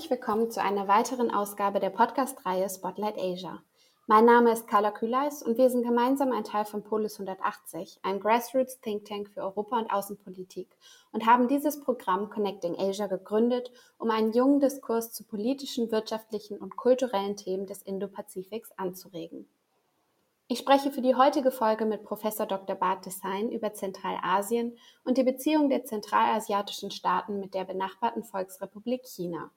Herzlich willkommen zu einer weiteren Ausgabe der Podcast-Reihe Spotlight Asia. Mein Name ist Carla Kühleis und wir sind gemeinsam ein Teil von Polis 180, einem Grassroots Think Tank für Europa- und Außenpolitik und haben dieses Programm Connecting Asia gegründet, um einen jungen Diskurs zu politischen, wirtschaftlichen und kulturellen Themen des Indo-Pazifiks anzuregen. Ich spreche für die heutige Folge mit Professor Dr. Bart Design über Zentralasien und die Beziehung der zentralasiatischen Staaten mit der benachbarten Volksrepublik China.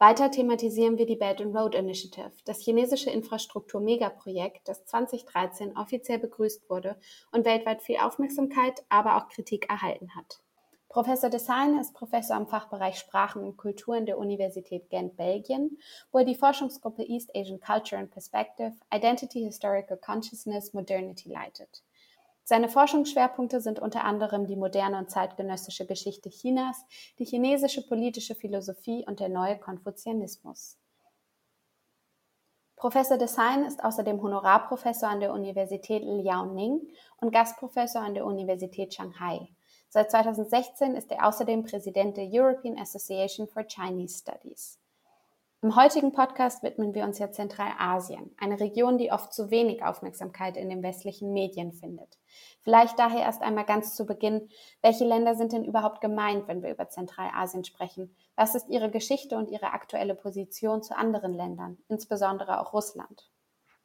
Weiter thematisieren wir die Belt and Road Initiative, das chinesische Infrastruktur-Megaprojekt, das 2013 offiziell begrüßt wurde und weltweit viel Aufmerksamkeit, aber auch Kritik erhalten hat. Professor Desagne ist Professor am Fachbereich Sprachen und Kulturen der Universität Gent, Belgien, wo er die Forschungsgruppe East Asian Culture and Perspective, Identity Historical Consciousness, Modernity leitet. Seine Forschungsschwerpunkte sind unter anderem die moderne und zeitgenössische Geschichte Chinas, die chinesische politische Philosophie und der neue Konfuzianismus. Professor Desagne ist außerdem Honorarprofessor an der Universität Liaoning und Gastprofessor an der Universität Shanghai. Seit 2016 ist er außerdem Präsident der European Association for Chinese Studies. Im heutigen Podcast widmen wir uns ja Zentralasien, eine Region, die oft zu wenig Aufmerksamkeit in den westlichen Medien findet. Vielleicht daher erst einmal ganz zu Beginn, welche Länder sind denn überhaupt gemeint, wenn wir über Zentralasien sprechen? Was ist ihre Geschichte und ihre aktuelle Position zu anderen Ländern, insbesondere auch Russland?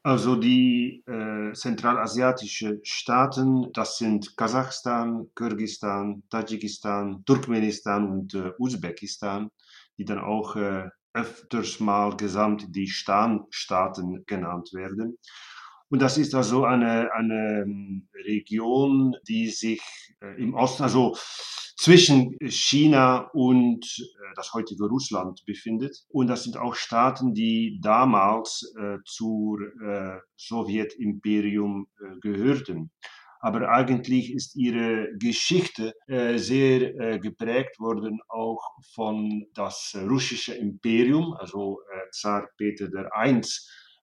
Also die äh, zentralasiatischen Staaten, das sind Kasachstan, Kirgisistan, Tadschikistan, Turkmenistan und äh, Usbekistan, die dann auch äh, öfters mal gesamt die Stan-Staaten genannt werden. Und das ist also eine, eine ähm, Region, die sich äh, im Osten, also zwischen China und äh, das heutige Russland befindet. Und das sind auch Staaten, die damals äh, zur äh, Sowjetimperium äh, gehörten. Aber eigentlich ist ihre Geschichte äh, sehr äh, geprägt worden auch von das russische Imperium, also Zar Peter I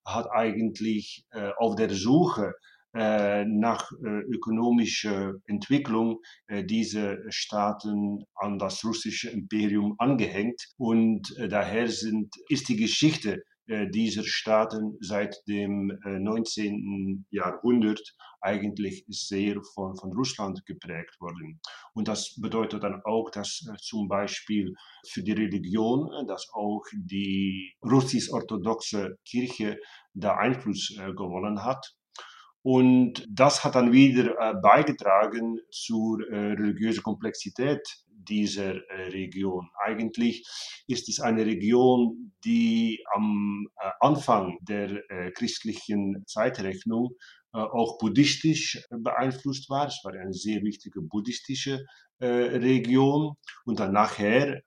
hat eigentlich äh, auf der Suche äh, nach äh, ökonomischer Entwicklung äh, diese Staaten an das russische Imperium angehängt. Und äh, daher sind, ist die Geschichte dieser Staaten seit dem 19. Jahrhundert eigentlich sehr von, von Russland geprägt worden. Und das bedeutet dann auch, dass zum Beispiel für die Religion, dass auch die russisch-orthodoxe Kirche da Einfluss gewonnen hat. Und das hat dann wieder äh, beigetragen zur äh, religiösen Komplexität dieser äh, Region. Eigentlich ist es eine Region, die am Anfang der christlichen Zeitrechnung auch buddhistisch beeinflusst war. Es war eine sehr wichtige buddhistische Region und dann nachher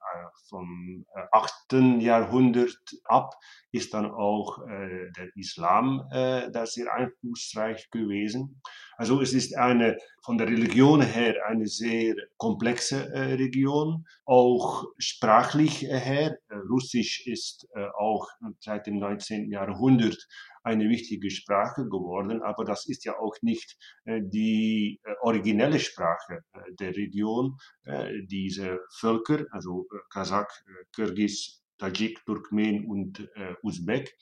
vom 8. Jahrhundert ab ist dann auch äh, der Islam äh, da sehr einflussreich gewesen. Also es ist eine von der Religion her eine sehr komplexe äh, Region, auch sprachlich her. Äh, Russisch ist äh, auch seit dem 19. Jahrhundert eine wichtige Sprache geworden, aber das ist ja auch nicht äh, die äh, originelle Sprache äh, der Region. Diese Völker, also Kasach, Kirgis, Tajik, Turkmen und Usbek,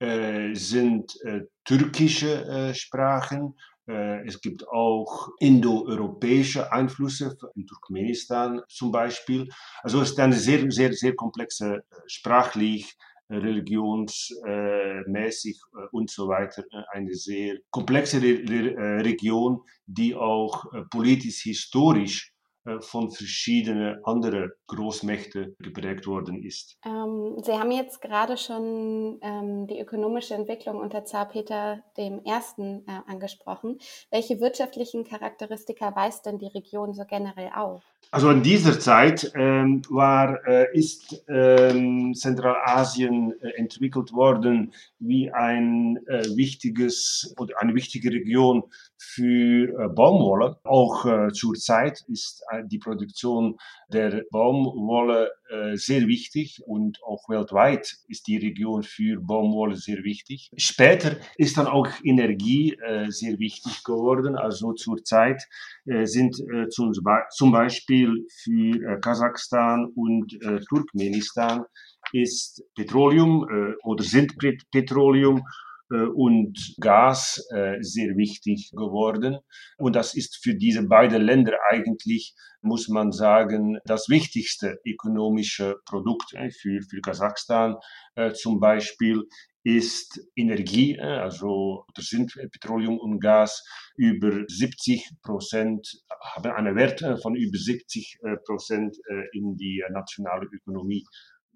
sind türkische Sprachen. Es gibt auch indoeuropäische Einflüsse in Turkmenistan zum Beispiel. Also es ist eine sehr, sehr, sehr komplexe sprachlich, religionsmäßig und so weiter eine sehr komplexe Re Region, die auch politisch historisch äh, von verschiedenen anderen Großmächten geprägt worden ist. Ähm, Sie haben jetzt gerade schon ähm, die ökonomische Entwicklung unter Zar Peter I. Äh, angesprochen. Welche wirtschaftlichen Charakteristika weist denn die Region so generell auf? Also in dieser Zeit ähm, war, äh, ist ähm, Zentralasien äh, entwickelt worden wie ein äh, wichtiges oder eine wichtige Region für äh, Baumwolle. Auch äh, zur Zeit ist äh, die Produktion der Baumwolle sehr wichtig und auch weltweit ist die Region für Baumwolle sehr wichtig. Später ist dann auch Energie äh, sehr wichtig geworden. Also zur Zeit äh, sind äh, zum, Beispiel für äh, Kasachstan und äh, Turkmenistan ist Petroleum äh, oder sind Petroleum äh, und Gas äh, sehr wichtig geworden. Und das ist für diese beiden Länder eigentlich, muss man sagen, das wichtigste ökonomische Produkt. Für, für Kasachstan zum Beispiel ist Energie, also das sind Petroleum und Gas über 70 Prozent, haben einen Wert von über 70 Prozent in die nationale Ökonomie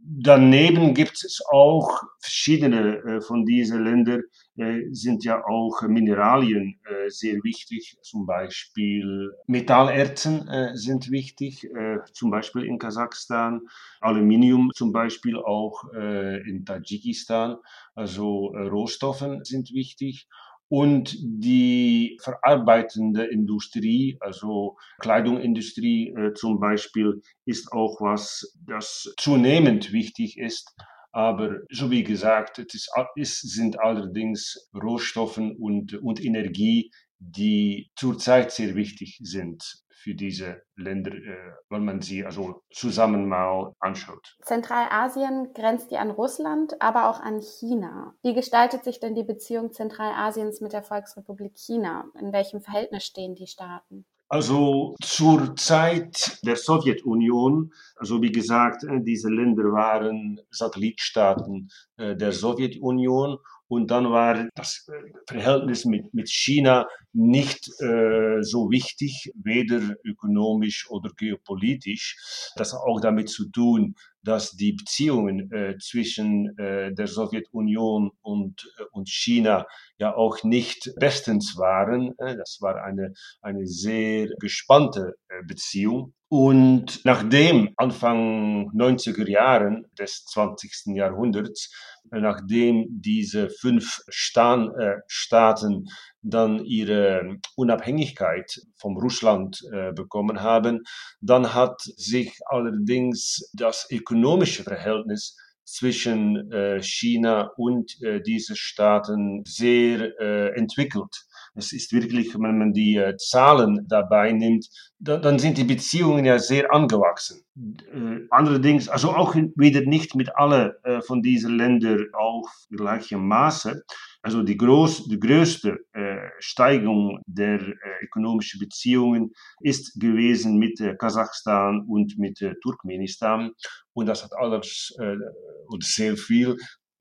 Daneben gibt es auch verschiedene äh, von diesen Ländern, äh, sind ja auch Mineralien äh, sehr wichtig. Zum Beispiel Metallerzen sind wichtig, zum Beispiel in Kasachstan. Aluminium zum Beispiel auch in Tadschikistan. Also Rohstoffen sind wichtig und die verarbeitende Industrie, also Kleidungsindustrie äh, zum Beispiel, ist auch was, das zunehmend wichtig ist. Aber so wie gesagt, es, ist, es sind allerdings Rohstoffen und, und Energie, die zurzeit sehr wichtig sind für diese Länder, äh, wenn man sie also zusammen mal anschaut. Zentralasien grenzt ja an Russland, aber auch an China. Wie gestaltet sich denn die Beziehung Zentralasiens mit der Volksrepublik China? In welchem Verhältnis stehen die Staaten? Also zur Zeit der Sowjetunion, also wie gesagt, äh, diese Länder waren Satellitstaaten äh, der Sowjetunion und dann war das äh, Verhältnis mit, mit China nicht äh, so wichtig, weder ökonomisch oder geopolitisch. Das hat auch damit zu tun, dass die Beziehungen äh, zwischen äh, der Sowjetunion und, äh, und China ja auch nicht bestens waren. Äh, das war eine, eine sehr gespannte äh, Beziehung. Und nachdem Anfang 90er Jahren des 20. Jahrhunderts, nachdem diese fünf Stan äh, Staaten dann ihre Unabhängigkeit vom Russland äh, bekommen haben, dann hat sich allerdings das ökonomische Verhältnis zwischen äh, China und äh, diese Staaten sehr äh, entwickelt. Es ist wirklich, wenn man die äh, Zahlen dabei nimmt, da, dann sind die Beziehungen ja sehr angewachsen. Äh, allerdings, also auch wieder nicht mit allen äh, von diesen Ländern auf gleichem Maße. Also die, groß, die größte äh, Steigerung der äh, ökonomischen Beziehungen ist gewesen mit äh, Kasachstan und mit Turkmenistan. Und das hat alles oder sehr viel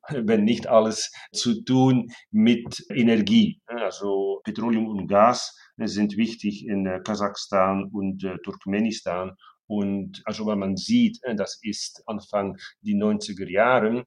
wenn nicht alles zu tun mit Energie. Also Petroleum und Gas sind wichtig in äh, Kasachstan und äh, Turkmenistan. Und also wenn man sieht, äh, das ist Anfang die 90er Jahre,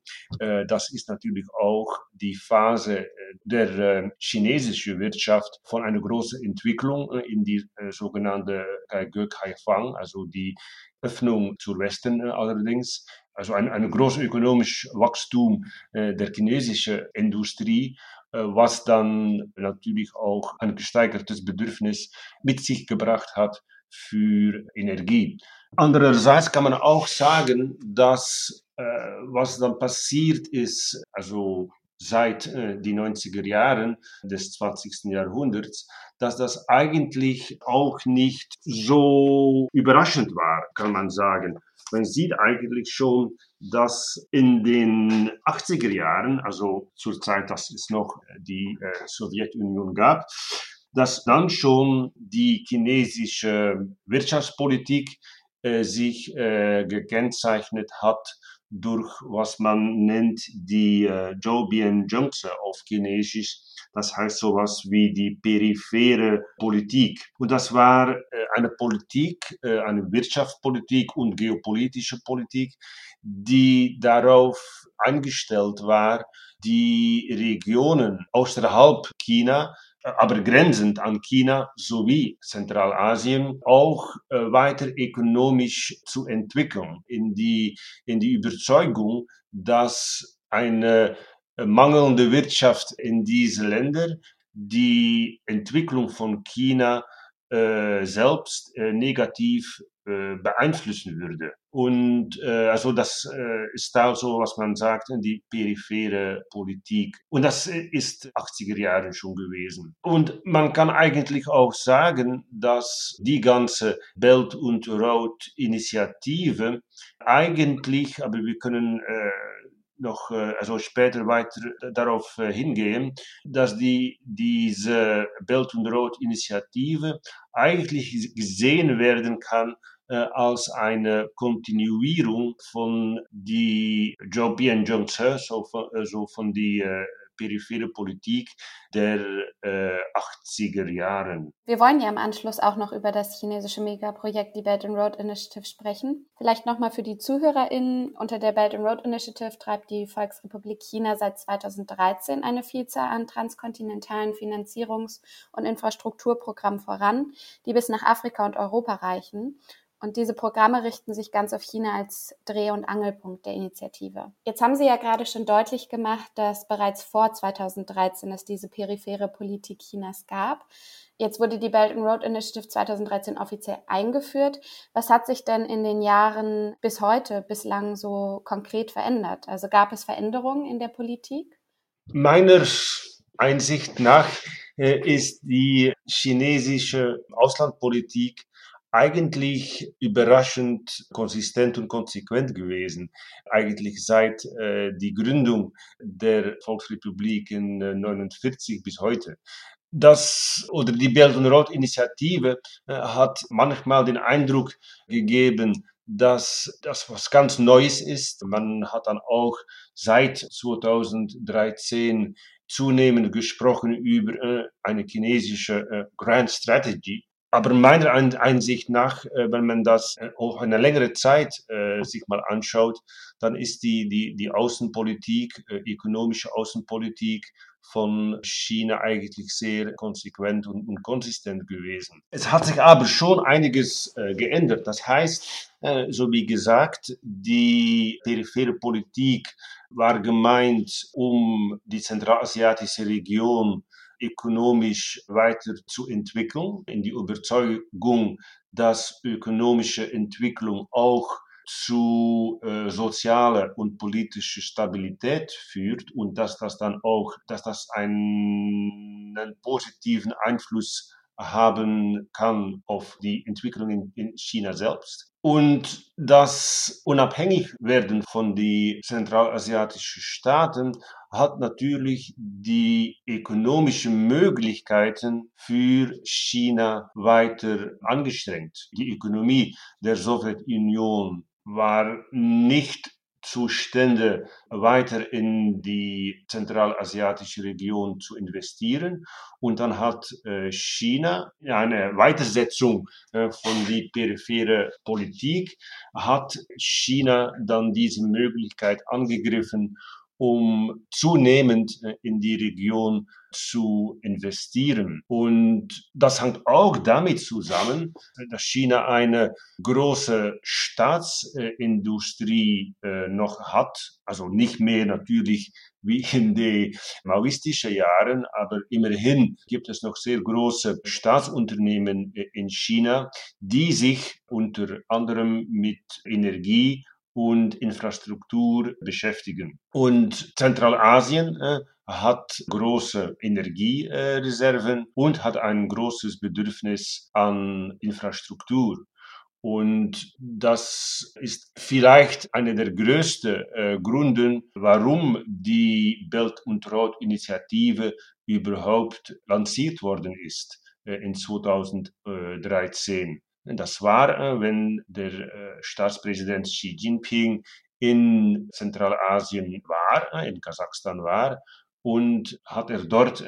das ist natürlich auch die Phase der chinesischen Wirtschaft von einer großen Entwicklung in die sogenannte Gökhaifang, also die Öffnung zur Westen allerdings also ein, ein großes ökonomisches Wachstum äh, der chinesischen Industrie, äh, was dann natürlich auch ein gesteigertes Bedürfnis mit sich gebracht hat für Energie. Andererseits kann man auch sagen, dass äh, was dann passiert ist, also seit äh, die 90er Jahren des 20. Jahrhunderts, dass das eigentlich auch nicht so überraschend war, kann man sagen. Man sieht eigentlich schon, dass in den 80er Jahren, also zur Zeit, dass es noch die äh, Sowjetunion gab, dass dann schon die chinesische Wirtschaftspolitik äh, sich äh, gekennzeichnet hat durch was man nennt die äh, Jobian-Jungse auf Chinesisch. Das heißt sowas wie die periphere Politik. Und das war äh, eine Politik, äh, eine Wirtschaftspolitik und geopolitische Politik, die darauf eingestellt war, die Regionen außerhalb China aber grenzend an China sowie Zentralasien auch äh, weiter ökonomisch zu entwickeln, in die, in die Überzeugung, dass eine äh, mangelnde Wirtschaft in diese Länder die Entwicklung von China äh, selbst äh, negativ äh, beeinflussen würde. Und äh, also das äh, ist da so, was man sagt, die periphere Politik. Und das ist 80er Jahre schon gewesen. Und man kann eigentlich auch sagen, dass die ganze Belt und Road Initiative eigentlich, aber wir können äh, noch äh, also später weiter darauf äh, hingehen, dass die, diese Belt und Road Initiative eigentlich gesehen werden kann äh, als eine Kontinuierung von die Jobian Johnson, so von, so von die periphere Politik der äh, 80er Jahren. Wir wollen ja im Anschluss auch noch über das chinesische Megaprojekt, die Belt and Road Initiative, sprechen. Vielleicht nochmal für die ZuhörerInnen. Unter der Belt and Road Initiative treibt die Volksrepublik China seit 2013 eine Vielzahl an transkontinentalen Finanzierungs- und Infrastrukturprogrammen voran, die bis nach Afrika und Europa reichen. Und diese Programme richten sich ganz auf China als Dreh- und Angelpunkt der Initiative. Jetzt haben Sie ja gerade schon deutlich gemacht, dass bereits vor 2013 es diese periphere Politik Chinas gab. Jetzt wurde die Belt and Road Initiative 2013 offiziell eingeführt. Was hat sich denn in den Jahren bis heute bislang so konkret verändert? Also gab es Veränderungen in der Politik? Meiner Einsicht nach äh, ist die chinesische Auslandpolitik eigentlich überraschend konsistent und konsequent gewesen. Eigentlich seit äh, die Gründung der Volksrepublik in äh, 49 bis heute. Das oder die Belt und Road Initiative äh, hat manchmal den Eindruck gegeben, dass das was ganz Neues ist. Man hat dann auch seit 2013 zunehmend gesprochen über äh, eine chinesische äh, Grand Strategy aber meiner Einsicht nach, äh, wenn man das äh, auch eine längere Zeit äh, sich mal anschaut, dann ist die, die, die Außenpolitik, ökonomische Außenpolitik von China eigentlich sehr konsequent und, und konsistent gewesen. Es hat sich aber schon einiges geändert. Das heißt, so wie gesagt, die periphere Politik war gemeint, um die zentralasiatische Region ökonomisch weiter zu entwickeln, in die Überzeugung, dass ökonomische Entwicklung auch zu äh, sozialer und politischer Stabilität führt und dass das dann auch, dass das einen, einen positiven Einfluss haben kann auf die Entwicklung in, in China selbst. Und das Unabhängigwerden von den zentralasiatischen Staaten hat natürlich die ökonomischen Möglichkeiten für China weiter angestrengt. Die Ökonomie der Sowjetunion war nicht zustände, weiter in die zentralasiatische Region zu investieren. Und dann hat äh, China eine Weitersetzung äh, von die periphere Politik, hat China dann diese Möglichkeit angegriffen, um zunehmend äh, in die Region zu investieren. Und das hängt auch damit zusammen, dass China eine große Staatsindustrie äh, noch hat, also nicht mehr natürlich wie in den maoistischen Jahren, aber immerhin gibt es noch sehr große Staatsunternehmen äh, in China, die sich unter anderem mit Energie und Infrastruktur beschäftigen. Und Zentralasien äh, hat große Energiereserven und hat ein großes Bedürfnis an Infrastruktur. Und das ist vielleicht einer der größten äh, Gründe, warum die Belt und Road Initiative überhaupt lanciert worden ist äh, in 2013. Das war, äh, wenn der äh, Staatspräsident Xi Jinping in Zentralasien war, äh, in Kasachstan war, und hat er dort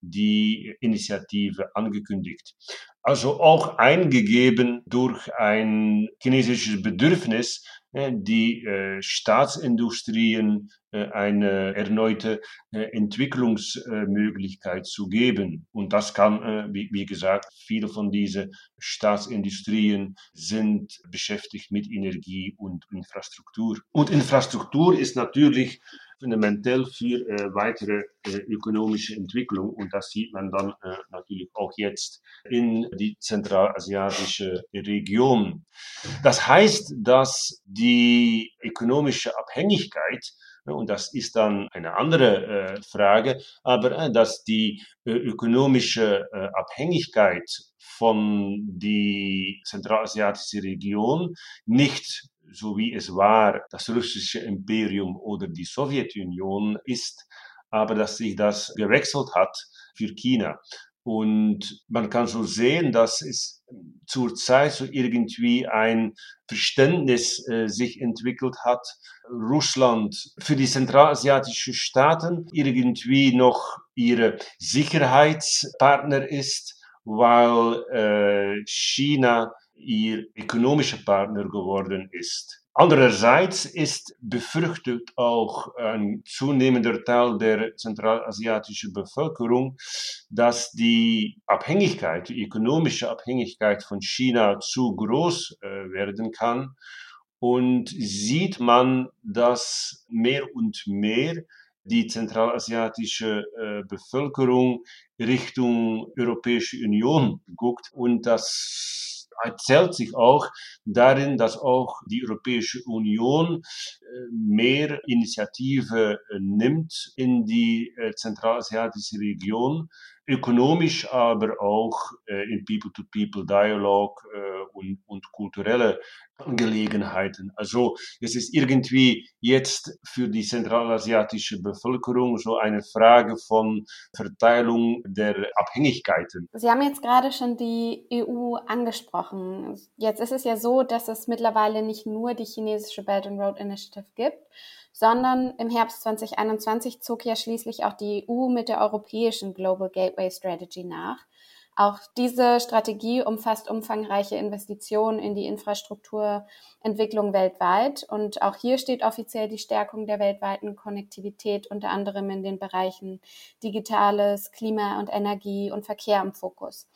die Initiative angekündigt. Also auch eingegeben durch ein chinesisches Bedürfnis, die Staatsindustrien eine erneute Entwicklungsmöglichkeit zu geben. Und das kann, wie gesagt, viele von diesen Staatsindustrien sind beschäftigt mit Energie und Infrastruktur. Und Infrastruktur ist natürlich fundamental für äh, weitere äh, ökonomische Entwicklung und das sieht man dann äh, natürlich auch jetzt in die zentralasiatische Region. Das heißt, dass die ökonomische Abhängigkeit und das ist dann eine andere äh, Frage, aber äh, dass die äh, ökonomische äh, Abhängigkeit von die zentralasiatische Region nicht so wie es war das russische Imperium oder die Sowjetunion ist, aber dass sich das gewechselt hat für China. Und man kann so sehen, dass es zurzeit so irgendwie ein Verständnis äh, sich entwickelt hat, Russland für die zentralasiatischen Staaten irgendwie noch ihre Sicherheitspartner ist, weil äh, China ihr ökonomischer Partner geworden ist. Andererseits ist befürchtet auch ein zunehmender Teil der zentralasiatischen Bevölkerung, dass die Abhängigkeit, die ökonomische Abhängigkeit von China zu groß äh, werden kann. Und sieht man, dass mehr und mehr die zentralasiatische äh, Bevölkerung Richtung Europäische Union guckt. Und das erzählt sich auch darin, dass auch die Europäische Union äh, mehr Initiative äh, nimmt in die äh, zentralasiatische Region, ökonomisch, aber auch in People-to-People-Dialog und, und kulturelle Angelegenheiten. Also es ist irgendwie jetzt für die zentralasiatische Bevölkerung so eine Frage von Verteilung der Abhängigkeiten. Sie haben jetzt gerade schon die EU angesprochen. Jetzt ist es ja so, dass es mittlerweile nicht nur die chinesische Belt and Road Initiative gibt, sondern im Herbst 2021 zog ja schließlich auch die EU mit der europäischen Global Gateway Strategy nach. Auch diese Strategie umfasst umfangreiche Investitionen in die Infrastrukturentwicklung weltweit. Und auch hier steht offiziell die Stärkung der weltweiten Konnektivität unter anderem in den Bereichen Digitales, Klima und Energie und Verkehr im Fokus.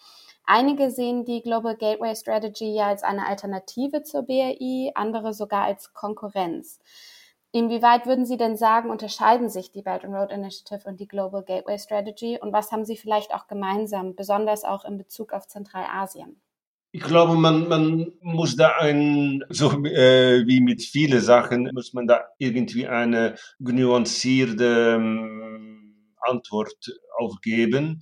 Einige sehen die Global Gateway Strategy ja als eine Alternative zur BRI, andere sogar als Konkurrenz. Inwieweit würden Sie denn sagen, unterscheiden sich die Belt and Road Initiative und die Global Gateway Strategy und was haben sie vielleicht auch gemeinsam, besonders auch in Bezug auf Zentralasien? Ich glaube, man, man muss da ein, so äh, wie mit vielen Sachen, muss man da irgendwie eine nuancierte ähm, Antwort aufgeben.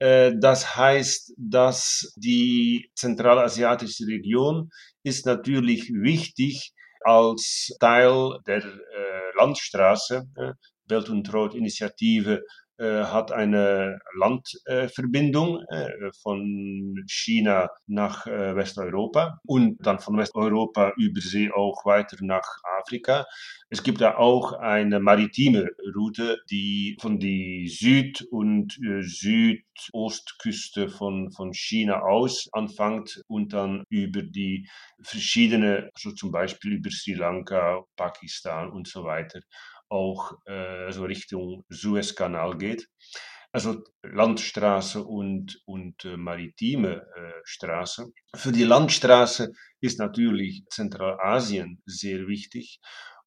Äh, das heißt, dass die zentralasiatische Region ist natürlich wichtig, als Teil der äh, Landstraße. Äh, Belt und Road Initiative äh, hat eine Landverbindung äh, von China nach äh, Westeuropa und dann von Westeuropa über See auch weiter nach Afrika. Es gibt da auch eine maritime Route, die von die Süd- und Südostküste von, von China aus anfängt und dann über die verschiedene, also zum Beispiel über Sri Lanka, Pakistan und so weiter auch äh, so Richtung Suezkanal geht. Also Landstraße und, und äh, maritime äh, Straße. Für die Landstraße ist natürlich Zentralasien sehr wichtig.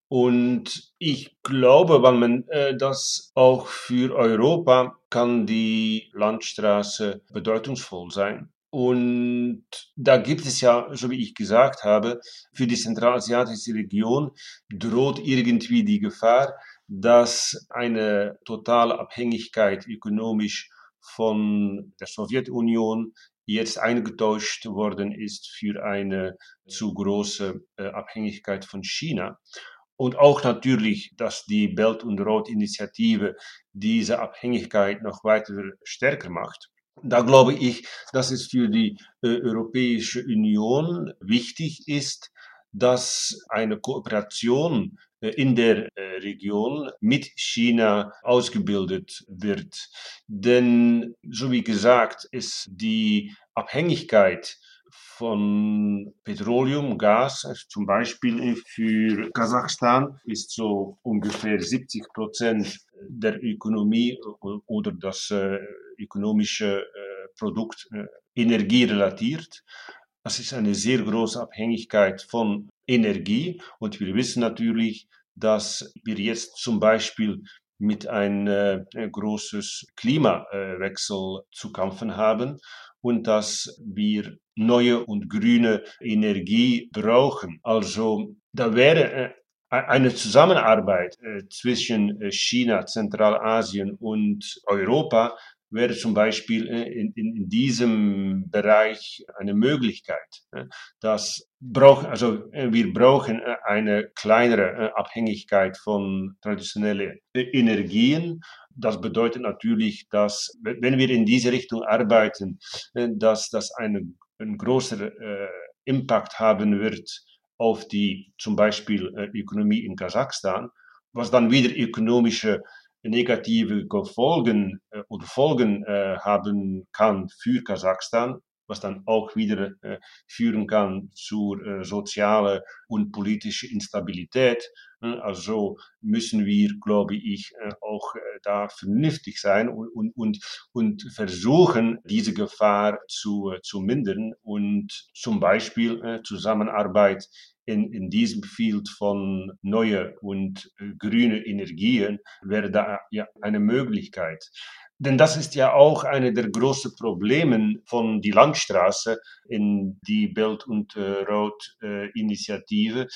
Und ich glaube, wenn man äh, das auch für Europa kann die Landstraße bedeutungsvoll sein. Und da gibt es ja, so wie ich gesagt habe, für die zentralasiatische Region droht irgendwie die Gefahr, dass eine totale Abhängigkeit ökonomisch von der Sowjetunion jetzt eingetauscht worden ist für eine zu große äh, Abhängigkeit von China. Und auch natürlich, dass die Belt- und Road-Initiative diese Abhängigkeit noch weiter stärker macht. Da glaube ich, dass es für die äh, Europäische Union wichtig ist, dass eine Kooperation äh, in der äh, Region mit China ausgebildet wird. Denn, so wie gesagt, ist die Abhängigkeit von Petroleum, Gas, also zum Beispiel für Kasachstan ist so ungefähr 70 Prozent der Ökonomie oder das äh, ökonomische äh, Produkt äh, energierelatiert. Das ist eine sehr große Abhängigkeit von Energie und wir wissen natürlich, dass wir jetzt zum Beispiel mit einem äh, großes Klimawechsel zu kämpfen haben und dass wir neue und grüne Energie brauchen. Also da wäre äh, eine Zusammenarbeit zwischen China, Zentralasien und Europa wäre zum Beispiel äh, in, in, in diesem Bereich eine Möglichkeit. Das brauchen, also wir brauchen eine kleinere Abhängigkeit von traditionellen Energien. Das bedeutet natürlich, dass wenn wir in diese Richtung arbeiten, dass das einen, einen größeren Impact haben wird auf die zum Beispiel äh, Ökonomie in Kasachstan, was dann wieder ökonomische negative Folgen äh, oder Folgen äh, haben kann für Kasachstan, was dann auch wieder äh, führen kann zu äh, sozialer und politischer Instabilität. Also müssen wir, glaube ich, äh, auch äh, da vernünftig sein und, und, und, und versuchen, diese Gefahr zu, äh, zu mindern und zum Beispiel Zusammenarbeit in, in diesem Field von neue und grüne Energien wäre da ja eine Möglichkeit. Denn das ist ja auch eine der großen Probleme von die Landstraße in die Belt- und äh, Road-Initiative.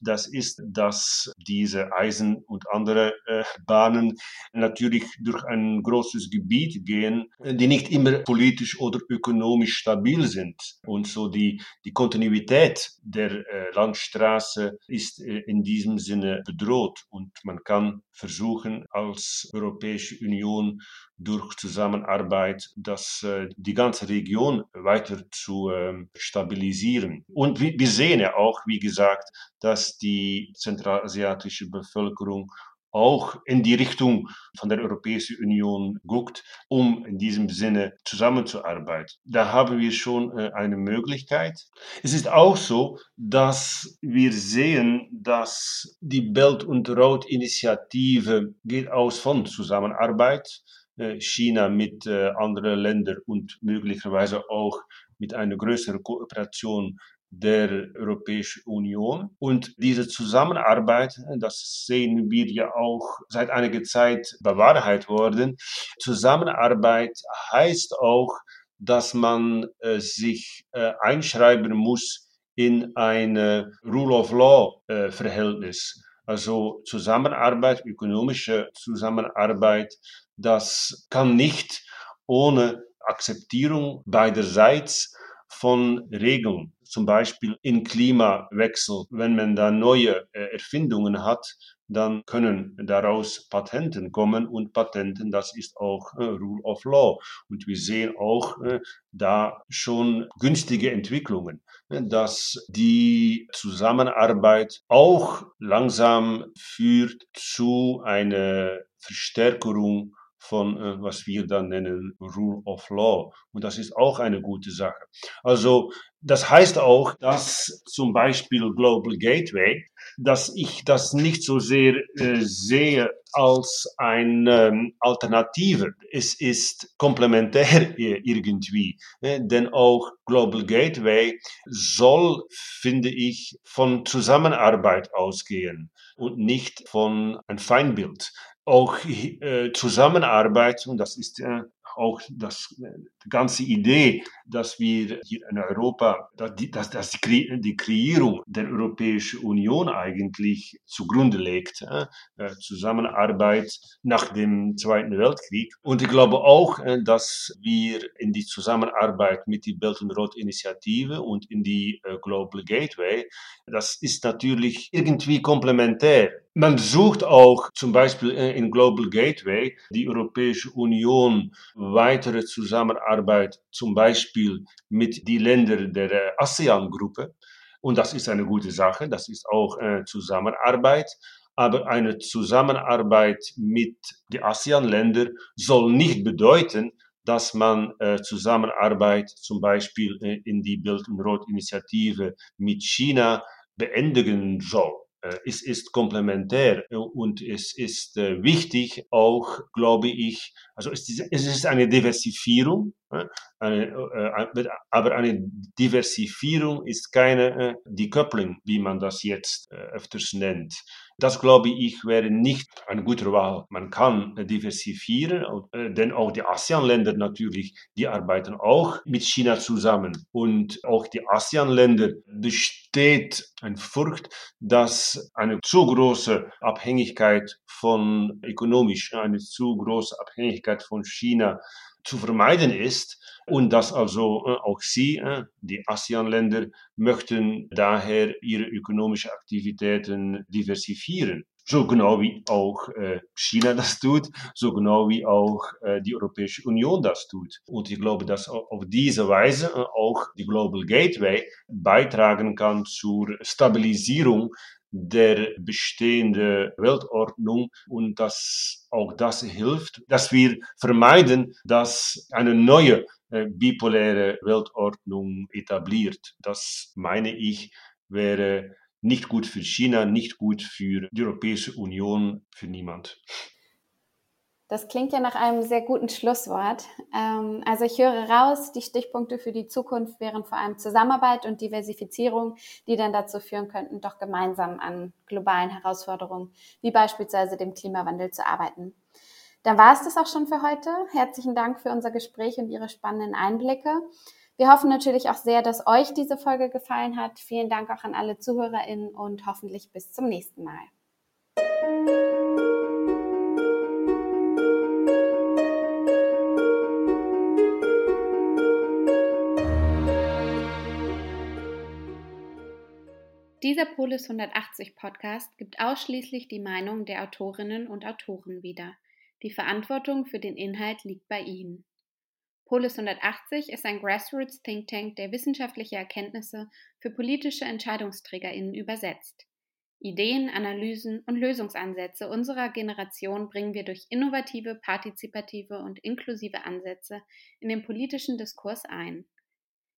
das ist, dass diese Eisen- und andere äh, Bahnen natürlich durch ein großes Gebiet gehen, die nicht immer politisch oder ökonomisch stabil sind. Und so die, die Kontinuität der äh, Landstraße ist äh, in diesem Sinne bedroht. Und man kann versuchen, als Europäische Union durch Zusammenarbeit das, äh, die ganze Region weiter zu ähm, stabilisieren. Und wir sehen ja auch, wie gesagt, dass die zentralasiatische Bevölkerung auch in die Richtung von der Europäischen Union guckt, um in diesem Sinne zusammenzuarbeiten. Da haben wir schon äh, eine Möglichkeit. Es ist auch so, dass wir sehen, dass die Belt- und Road-Initiative geht aus von Zusammenarbeit. Äh, China mit äh, anderen Ländern und möglicherweise auch mit einer größeren Kooperation der Europäischen Union. Und diese Zusammenarbeit, das sehen wir ja auch seit einiger Zeit bewahrheit worden. Zusammenarbeit heißt auch, dass man äh, sich einschreiben muss in ein Rule of Law äh, Verhältnis. Also Zusammenarbeit, ökonomische Zusammenarbeit, das kann nicht ohne Akzeptierung beiderseits von Regeln, zum Beispiel in Klimawechsel. Wenn man da neue äh, Erfindungen hat, dann können daraus Patenten kommen und Patenten, das ist auch äh, Rule of Law. Und wir sehen auch äh, da schon günstige Entwicklungen, dass die Zusammenarbeit auch langsam führt zu einer Verstärkung von, äh, was wir dann nennen, Rule of Law. Und das ist auch eine gute Sache. Also, das heißt auch, dass zum Beispiel Global Gateway, dass ich das nicht so sehr äh, sehe als eine ähm, Alternative. Es ist komplementär irgendwie, äh, denn auch Global Gateway soll, finde ich, von Zusammenarbeit ausgehen und nicht von ein Feindbild auch äh, Zusammenarbeit, und das ist äh, auch das, die ganze Idee, dass wir hier in Europa, dass, dass, die, die Kreierung der Europäischen Union eigentlich zugrunde legt. Äh, Zusammenarbeit nach dem Zweiten Weltkrieg. Und ich glaube auch, äh, dass wir in die Zusammenarbeit mit der Belt and Road Initiative und in die äh, Global Gateway, das ist natürlich irgendwie komplementär. Man sucht auch zum Beispiel in Global Gateway die Europäische Union weitere Zusammenarbeit zum Beispiel mit den Ländern der ASEAN-Gruppe. Und das ist eine gute Sache, das ist auch äh, Zusammenarbeit. Aber eine Zusammenarbeit mit den ASEAN-Ländern soll nicht bedeuten, dass man äh, Zusammenarbeit zum Beispiel äh, in die Belt and Road Initiative mit China beendigen soll. Äh, es ist komplementär und es ist äh, wichtig, auch, glaube ich, Also es ist eine Diversifierung, eine, aber eine Diversifierung ist keine Decoupling, wie man das jetzt öfters nennt. Das glaube ich wäre nicht eine gute Wahl. Man kann diversifizieren, denn auch die ASEAN-Länder natürlich, die arbeiten auch mit China zusammen. Und auch die ASEAN-Länder besteht eine Furcht, dass eine zu große Abhängigkeit von ökonomisch, eine zu große Abhängigkeit von China zu vermeiden ist und dass also äh, auch sie, äh, die ASEAN-Länder, möchten daher ihre ökonomischen Aktivitäten diversifizieren. So genau wie auch äh, China das tut, so genau wie auch die Europäische Union das tut. Und ich glaube, dass auf diese Weise auch die Global Gateway beitragen kann zur Stabilisierung der bestehenden Weltordnung und dass auch das hilft, dass wir vermeiden, dass eine neue äh, bipoläre Weltordnung etabliert. Das meine ich wäre nicht gut für China, nicht gut für die Europäische Union, für niemand. Das klingt ja nach einem sehr guten Schlusswort. Ähm, also ich höre raus, die Stichpunkte für die Zukunft wären vor allem Zusammenarbeit und Diversifizierung, die dann dazu führen könnten, doch gemeinsam an globalen Herausforderungen, wie beispielsweise dem Klimawandel, zu arbeiten. Dann war es das auch schon für heute. Herzlichen Dank für unser Gespräch und Ihre spannenden Einblicke. Wir hoffen natürlich auch sehr, dass euch diese Folge gefallen hat. Vielen Dank auch an alle ZuhörerInnen und hoffentlich bis zum nächsten Mal. Dieser Polis 180 Podcast gibt ausschließlich die Meinung der Autorinnen und Autoren wieder. Die Verantwortung für den Inhalt liegt bei Ihnen. Polis 180 ist ein Grassroots Think Tank, der wissenschaftliche Erkenntnisse für politische EntscheidungsträgerInnen übersetzt. Ideen, Analysen und Lösungsansätze unserer Generation bringen wir durch innovative, partizipative und inklusive Ansätze in den politischen Diskurs ein.